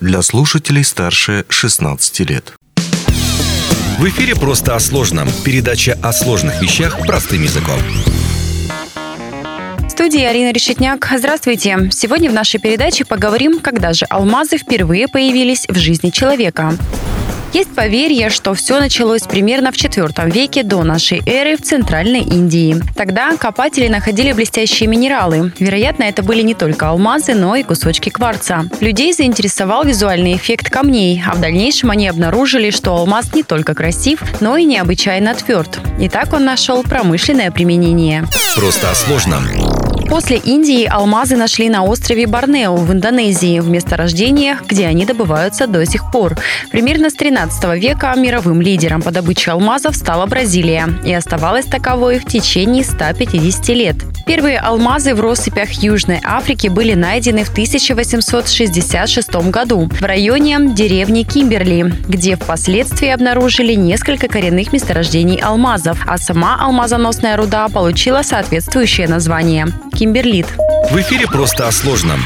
для слушателей старше 16 лет. В эфире «Просто о сложном». Передача о сложных вещах простым языком. В студии Арина Решетняк. Здравствуйте. Сегодня в нашей передаче поговорим, когда же алмазы впервые появились в жизни человека. Есть поверье, что все началось примерно в IV веке до нашей эры в Центральной Индии. Тогда копатели находили блестящие минералы. Вероятно, это были не только алмазы, но и кусочки кварца. Людей заинтересовал визуальный эффект камней, а в дальнейшем они обнаружили, что алмаз не только красив, но и необычайно тверд. И так он нашел промышленное применение. Просто о сложном. После Индии алмазы нашли на острове Борнео в Индонезии, в месторождениях, где они добываются до сих пор. Примерно с 13 века мировым лидером по добыче алмазов стала Бразилия и оставалась таковой в течение 150 лет. Первые алмазы в россыпях Южной Африки были найдены в 1866 году в районе деревни Кимберли, где впоследствии обнаружили несколько коренных месторождений алмазов, а сама алмазоносная руда получила соответствующее название – кимберлит. В эфире «Просто о сложном».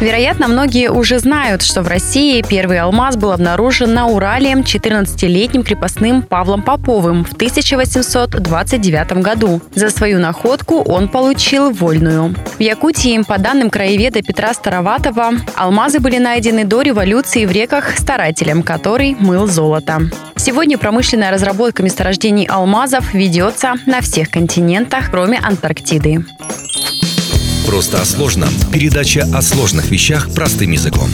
Вероятно, многие уже знают, что в России первый алмаз был обнаружен на Урале 14-летним крепостным Павлом Поповым в 1829 году. За свою находку он получил вольную. В Якутии, по данным краеведа Петра Староватова, алмазы были найдены до революции в реках старателем, который мыл золото. Сегодня промышленная разработка месторождений алмазов ведется на всех континентах, кроме Антарктиды. Просто о сложном. Передача о сложных вещах простым языком.